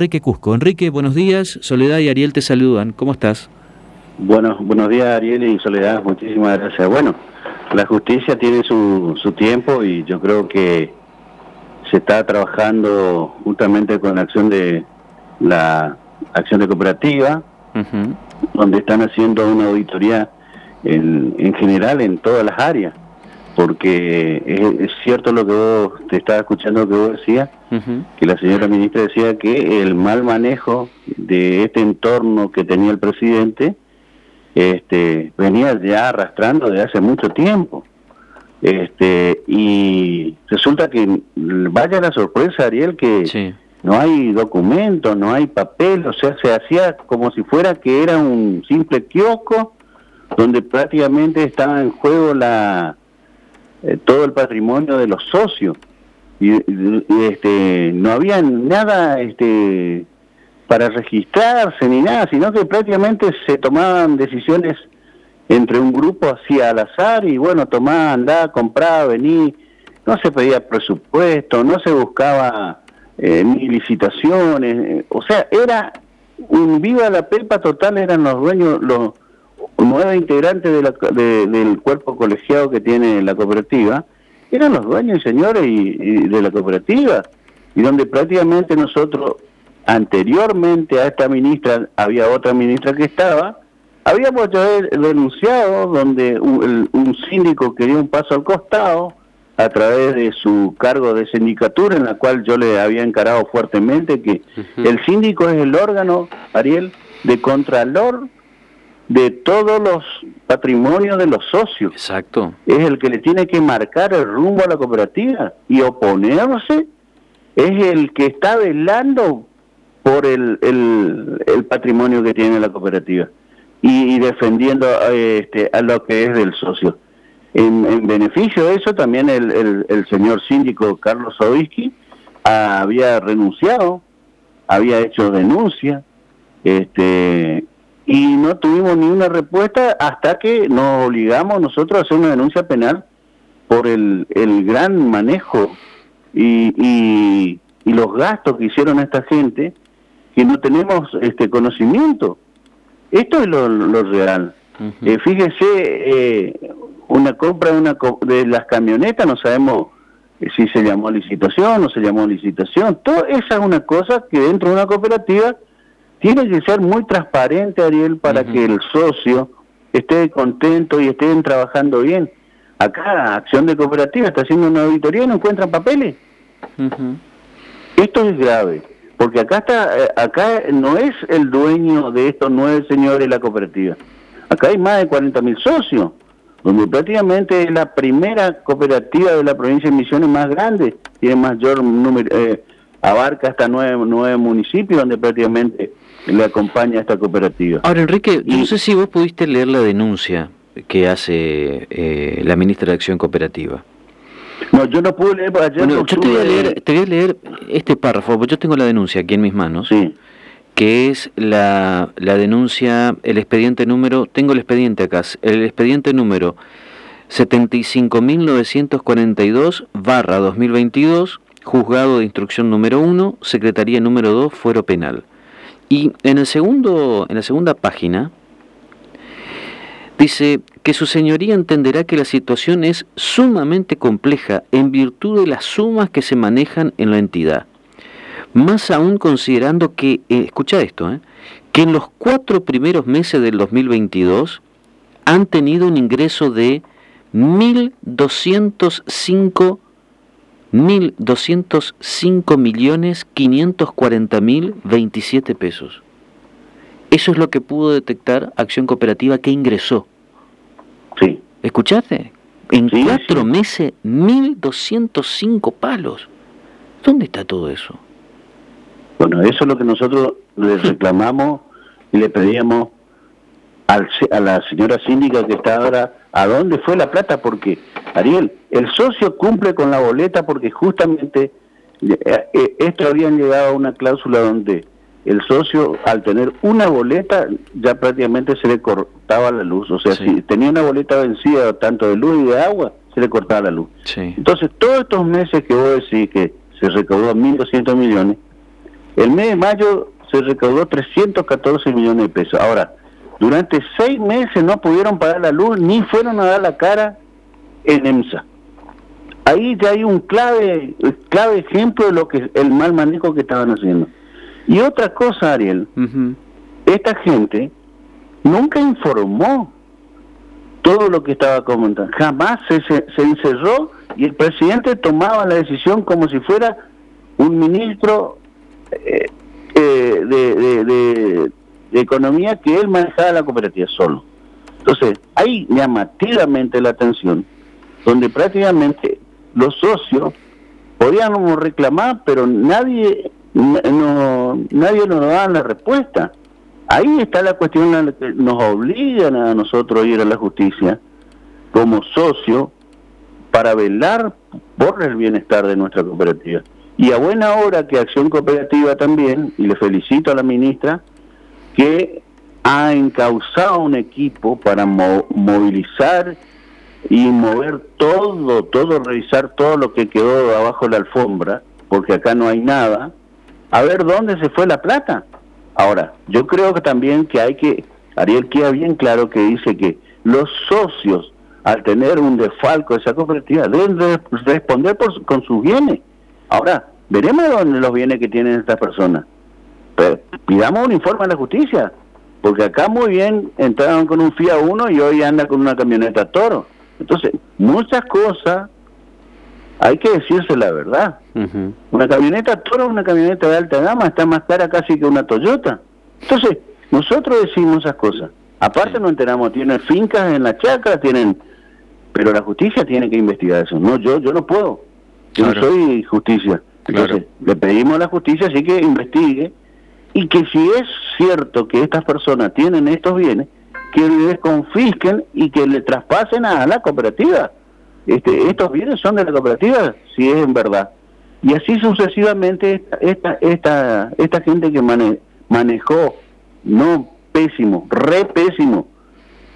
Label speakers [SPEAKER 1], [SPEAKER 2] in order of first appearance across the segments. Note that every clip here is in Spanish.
[SPEAKER 1] Enrique Cusco. Enrique, buenos días. Soledad y Ariel te saludan. ¿Cómo estás?
[SPEAKER 2] Bueno, buenos días Ariel y Soledad. Muchísimas gracias. Bueno, la justicia tiene su, su tiempo y yo creo que se está trabajando justamente con la acción de la acción de cooperativa, donde están haciendo una auditoría en, en general en todas las áreas porque es, cierto lo que vos te estaba escuchando que vos decías, que la señora ministra decía que el mal manejo de este entorno que tenía el presidente este, venía ya arrastrando desde hace mucho tiempo. Este, y resulta que vaya la sorpresa, Ariel, que no hay documentos, no hay papel, o sea, se hacía como si fuera que era un simple kiosco donde prácticamente estaba en juego la eh, todo el patrimonio de los socios. Y, este no había nada este para registrarse ni nada sino que prácticamente se tomaban decisiones entre un grupo así al azar y bueno tomaba andá compraba vení no se pedía presupuesto no se buscaba eh, ni licitaciones. O sea era un viva la pelpa total eran los dueños los nueve integrantes del cuerpo colegiado que tiene la cooperativa eran los dueños y señores y, de la cooperativa y donde prácticamente nosotros anteriormente a esta ministra había otra ministra que estaba habíamos denunciado donde un, síndico quería un paso al costado a través de su cargo de sindicatura en la cual yo le había encarado fuertemente que el síndico es el órgano Ariel de contralor de todos los patrimonios de los socios.
[SPEAKER 1] Exacto.
[SPEAKER 2] Es el que le tiene que marcar el rumbo a la cooperativa y oponerse es el que está velando por el, el, patrimonio que tiene la cooperativa y, defendiendo este, a lo que es del socio. En, beneficio de eso también el, el, señor síndico Carlos Sobisky había renunciado, había hecho denuncia, este, y no tuvimos ni una respuesta hasta que nos obligamos nosotros a hacer una denuncia penal por el, el gran manejo y, y, los gastos que hicieron esta gente que no tenemos este conocimiento. Esto es lo, real. Eh, fíjese, eh, una compra de, una, de las camionetas, no sabemos si se llamó licitación o no se llamó licitación. Todo esa es una cosa que dentro de una cooperativa tiene que ser muy transparente, Ariel, para que el socio esté contento y estén trabajando bien. Acá, Acción de Cooperativa está haciendo una auditoría y no encuentran papeles. Esto es grave, porque acá está, eh, acá no es el dueño de estos nueve señores la cooperativa. Acá hay más de 40 mil socios, donde prácticamente es la primera cooperativa de la provincia de Misiones más grande, tiene mayor número, eh, abarca hasta nueve, nueve municipios donde prácticamente le acompaña esta cooperativa.
[SPEAKER 1] Ahora, Enrique, no sé si vos pudiste leer la denuncia que hace eh, la ministra de Acción Cooperativa.
[SPEAKER 2] No, yo no pude leer ayer.
[SPEAKER 1] yo te voy, a leer, te voy a leer este párrafo, porque yo tengo la denuncia aquí en mis manos. Sí. Que es la, la denuncia, el expediente número, tengo el expediente acá, el expediente número 75.942 barra 2022, juzgado de instrucción número 1, secretaría número 2, fuero penal. Y en, el segundo, en la segunda página dice que su señoría entenderá que la situación es sumamente compleja en virtud de las sumas que se manejan en la entidad. Más aún considerando que, eh, escucha esto, eh, que en los cuatro primeros meses del 2022 han tenido un ingreso de 1.205 1.205 millones 540 mil 27 pesos. Eso es lo que pudo detectar Acción Cooperativa que ingresó.
[SPEAKER 2] Sí.
[SPEAKER 1] ¿Escuchaste? En cuatro meses, 1.205 palos. ¿Dónde está todo eso?
[SPEAKER 2] Bueno, eso es lo que nosotros le reclamamos y le pedíamos a la señora síndica que está ahora, ¿a dónde fue la plata? Porque, Ariel, el socio cumple con la boleta porque justamente eh, eh, esto habían llegado a una cláusula donde el socio al tener una boleta ya prácticamente se le cortaba la luz, o sea, si tenía una boleta vencida tanto de luz y de agua, se le cortaba la luz. Entonces, todos estos meses que vos decís que se recaudó 1.200 millones, El mes de mayo se recaudó 314 millones de pesos. Ahora, durante seis meses no pudieron pagar la luz ni fueron a dar la cara en EMSA. Ahí ya hay un clave, clave ejemplo de lo que el mal manejo que estaban haciendo. Y otra cosa, Ariel, esta gente nunca informó todo lo que estaba comentando. Jamás se, se, encerró y el presidente tomaba la decisión como si fuera un ministro eh, eh, de, de, economía que él manejaba la cooperativa solo. Entonces, ahí llamativamente la atención, donde prácticamente los socios podíamos reclamar, pero nadie no, nadie nos daba la respuesta. Ahí está la cuestión en la que nos obligan a nosotros a ir a la justicia como socio para velar por el bienestar de nuestra cooperativa. Y a buena hora que Acción Cooperativa también, y le felicito a la ministra, que ha encauzado un equipo para movilizar y mover todo, todo, revisar todo lo que quedó abajo de la alfombra, porque acá no hay nada, a ver dónde se fue la plata. Ahora, yo creo que también que hay que, Ariel queda bien claro que dice que los socios, al tener un desfalco de esa cooperativa, deben responder por, con sus bienes. Ahora, veremos dónde los bienes que tienen estas personas. Pidamos un informe a la justicia, porque acá muy bien entraron con un FIA 1 y hoy anda con una camioneta Toro. Entonces, muchas cosas hay que decirse la verdad. Una camioneta Toro, una camioneta de alta gama, está más cara casi que una Toyota. Entonces, nosotros decimos esas cosas. Aparte nos enteramos, tienen fincas en la chacra, tienen... Pero la justicia tiene que investigar eso. No, yo yo no puedo. Yo no soy justicia. Entonces, le pedimos a la justicia así que investigue y que si es cierto que estas personas tienen estos bienes, que les confisquen y que le traspasen a la cooperativa. Este, estos bienes son de la cooperativa, si es en verdad. Y así sucesivamente esta, esta, esta gente que manejó, no pésimo, re pésimo,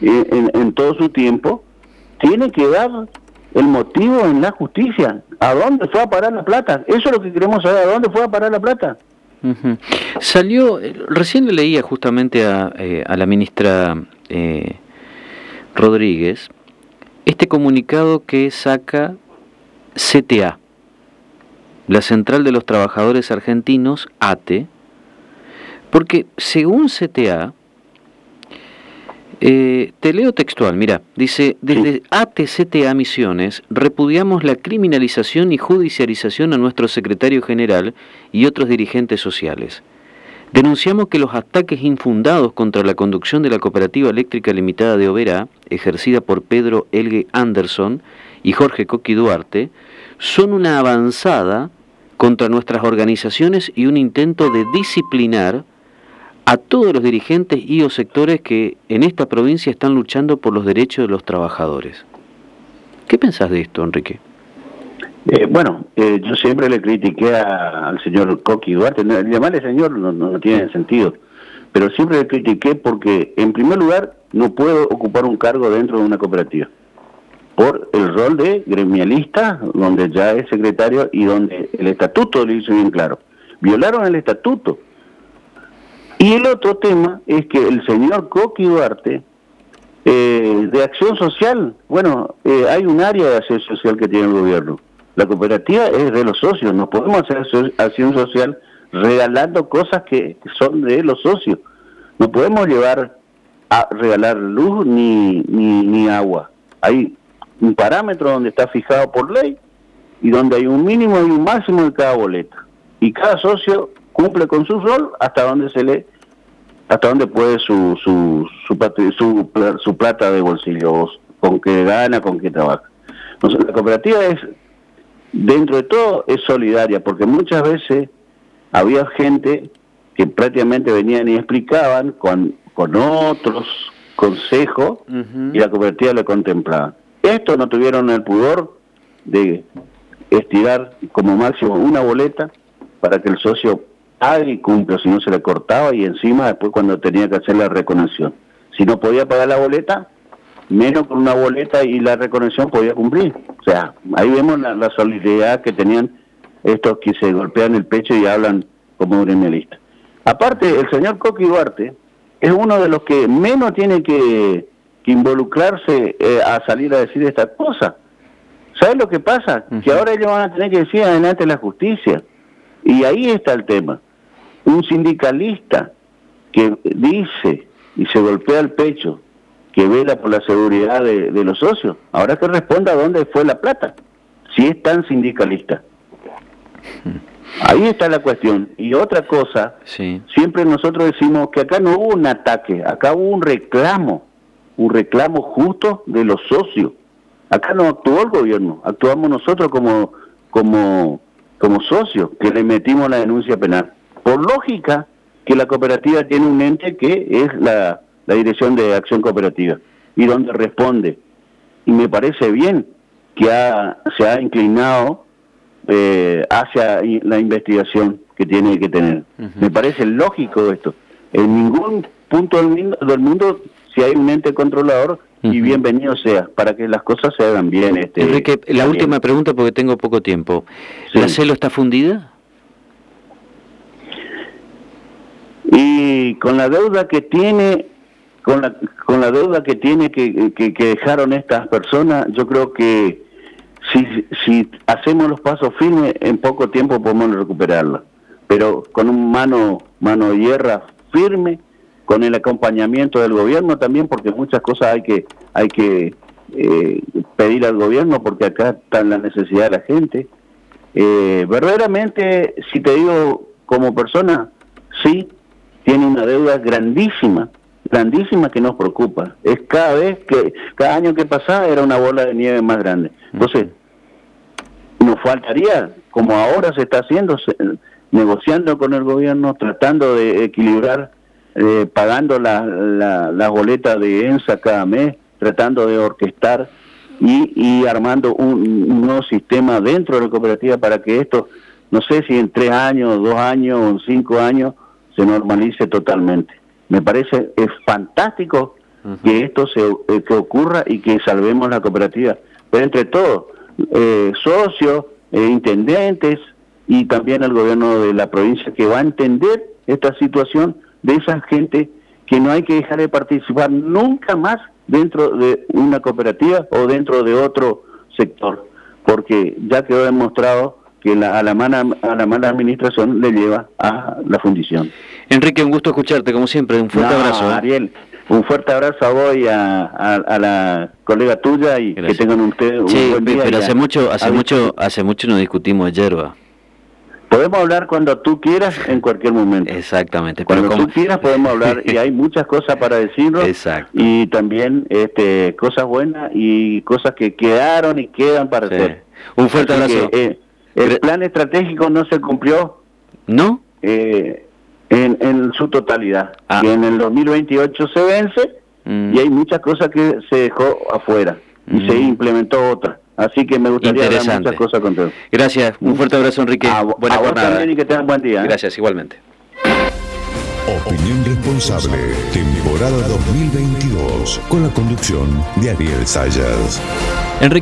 [SPEAKER 2] eh, en, en todo su tiempo, tiene que dar el motivo en la justicia. ¿A dónde fue a parar la plata? Eso es lo que queremos saber, ¿a dónde fue a parar la plata?
[SPEAKER 1] Salió, eh, recién le leía justamente a, eh, la ministra eh, Rodríguez este comunicado que saca CTA, la Central de los Trabajadores Argentinos, ATE, porque según CTA, eh, te leo textual, mira, dice, desde ATCTA Misiones repudiamos la criminalización y judicialización a nuestro secretario general y otros dirigentes sociales. Denunciamos que los ataques infundados contra la conducción de la Cooperativa Eléctrica Limitada de Oberá, ejercida por Pedro Elgue Anderson y Jorge Coqui Duarte, son una avanzada contra nuestras organizaciones y un intento de disciplinar a todos los dirigentes y o sectores que en esta provincia están luchando por los derechos de los trabajadores. ¿Qué pensás de esto, Enrique?
[SPEAKER 2] Eh, bueno, eh, yo siempre le critiqué al señor Coqui Duarte, llamarle señor no, no, tiene sentido, pero siempre le critiqué porque, en primer lugar, no puedo ocupar un cargo dentro de una cooperativa, por el rol de gremialista, donde ya es secretario y donde el estatuto le hizo bien claro. Violaron el estatuto, y el otro tema es que el señor Coqui Duarte, eh, de acción social, bueno, eh, hay un área de acción social que tiene el gobierno. La cooperativa es de los socios, no podemos hacer acción social regalando cosas que son de los socios. No podemos llevar a regalar luz ni, ni, ni agua. Hay un parámetro donde está fijado por ley y donde hay un mínimo y un máximo de cada boleta. Y cada socio cumple con su rol hasta donde se le hasta dónde puede su, su, su, su, plata de bolsillo, con qué gana, con qué trabaja. la cooperativa es, dentro de todo, es solidaria, porque muchas veces había gente que prácticamente venían y explicaban con, con otros consejos y la cooperativa lo contemplaba. Esto no tuvieron el pudor de estirar como máximo una boleta para que el socio y cumple, si no se le cortaba y encima después cuando tenía que hacer la reconexión. Si no podía pagar la boleta, menos con una boleta y la reconexión podía cumplir. O sea, ahí vemos la, solidaridad que tenían estos que se golpean el pecho y hablan como gremialista. Aparte, el señor Coqui Duarte es uno de los que menos tiene que, involucrarse eh, a salir a decir esta cosa. ¿Sabes lo que pasa? Que ahora ellos van a tener que decir adelante la justicia. Y ahí está el tema. Un sindicalista que dice y se golpea el pecho que vela por la seguridad de, los socios, ahora que responda dónde fue la plata, si es tan sindicalista. Ahí está la cuestión. Y otra cosa, siempre nosotros decimos que acá no hubo un ataque, acá hubo un reclamo, un reclamo justo de los socios. Acá no actuó el gobierno, actuamos nosotros como, como, como socios que le metimos la denuncia penal. Por lógica que la cooperativa tiene un ente que es la, la Dirección de Acción Cooperativa y donde responde. Y me parece bien que se ha inclinado eh, hacia la investigación que tiene que tener. Me parece lógico esto. En ningún punto del mundo, si hay un ente controlador, y bienvenido sea, para que las cosas se hagan bien. Este,
[SPEAKER 1] Enrique, la última pregunta porque tengo poco tiempo. ¿La CELO está fundida?
[SPEAKER 2] Y con la deuda que tiene, con la, con la deuda que tiene que, que dejaron estas personas, yo creo que si, si hacemos los pasos firmes, en poco tiempo podemos recuperarla. Pero con un mano, mano de hierra firme, con el acompañamiento del gobierno también, porque muchas cosas hay que, hay que eh, pedir al gobierno, porque acá está la necesidad de la gente. Eh, verdaderamente, si te digo como persona, sí, tiene una deuda grandísima, grandísima que nos preocupa. Es cada vez que, cada año que pasa era una bola de nieve más grande. Entonces, nos faltaría, como ahora se está haciendo, negociando con el gobierno, tratando de equilibrar, eh, pagando la, la, boleta de ENSA cada mes, tratando de orquestar y, y armando un, nuevo sistema dentro de la cooperativa para que esto, no sé si en tres años, dos años o cinco años, se normalice totalmente. Me parece es fantástico que esto se eh, que ocurra y que salvemos la cooperativa. Pero entre todos, eh, socios, eh, intendentes y también el gobierno de la provincia que va a entender esta situación de esa gente que no hay que dejar de participar nunca más dentro de una cooperativa o dentro de otro sector, porque ya quedó demostrado que la, a, la mala, a la mala administración le lleva a la fundición.
[SPEAKER 1] Enrique, un gusto escucharte, como siempre, un fuerte abrazo.
[SPEAKER 2] ¿eh? Ariel, un fuerte abrazo a vos y a, a, la colega tuya y que tengan ustedes un buen día.
[SPEAKER 1] Pero hace mucho, hace mucho, hace mucho no discutimos de hierba.
[SPEAKER 2] Podemos hablar cuando tú quieras, en cualquier momento.
[SPEAKER 1] Exactamente.
[SPEAKER 2] Cuando tú quieras podemos hablar y hay muchas cosas para decirlo.
[SPEAKER 1] Exacto.
[SPEAKER 2] Y también este, cosas buenas y cosas que quedaron y quedan para hacer.
[SPEAKER 1] Un fuerte abrazo.
[SPEAKER 2] Eh, el plan estratégico no se cumplió.
[SPEAKER 1] ¿No?
[SPEAKER 2] Eh, en, su totalidad. Ah. Y en el 2028 se vence mm. y hay muchas cosas que se dejó afuera y se mm. implementó otra. Así que me gustaría hablar muchas cosas con todo.
[SPEAKER 1] Gracias, un fuerte abrazo Enrique.
[SPEAKER 2] Buena jornada. y que tengan buen día.
[SPEAKER 1] ¿eh? Gracias, igualmente.
[SPEAKER 3] Opinión responsable, temporada 2022, con la conducción de Ariel Sayas. Enrique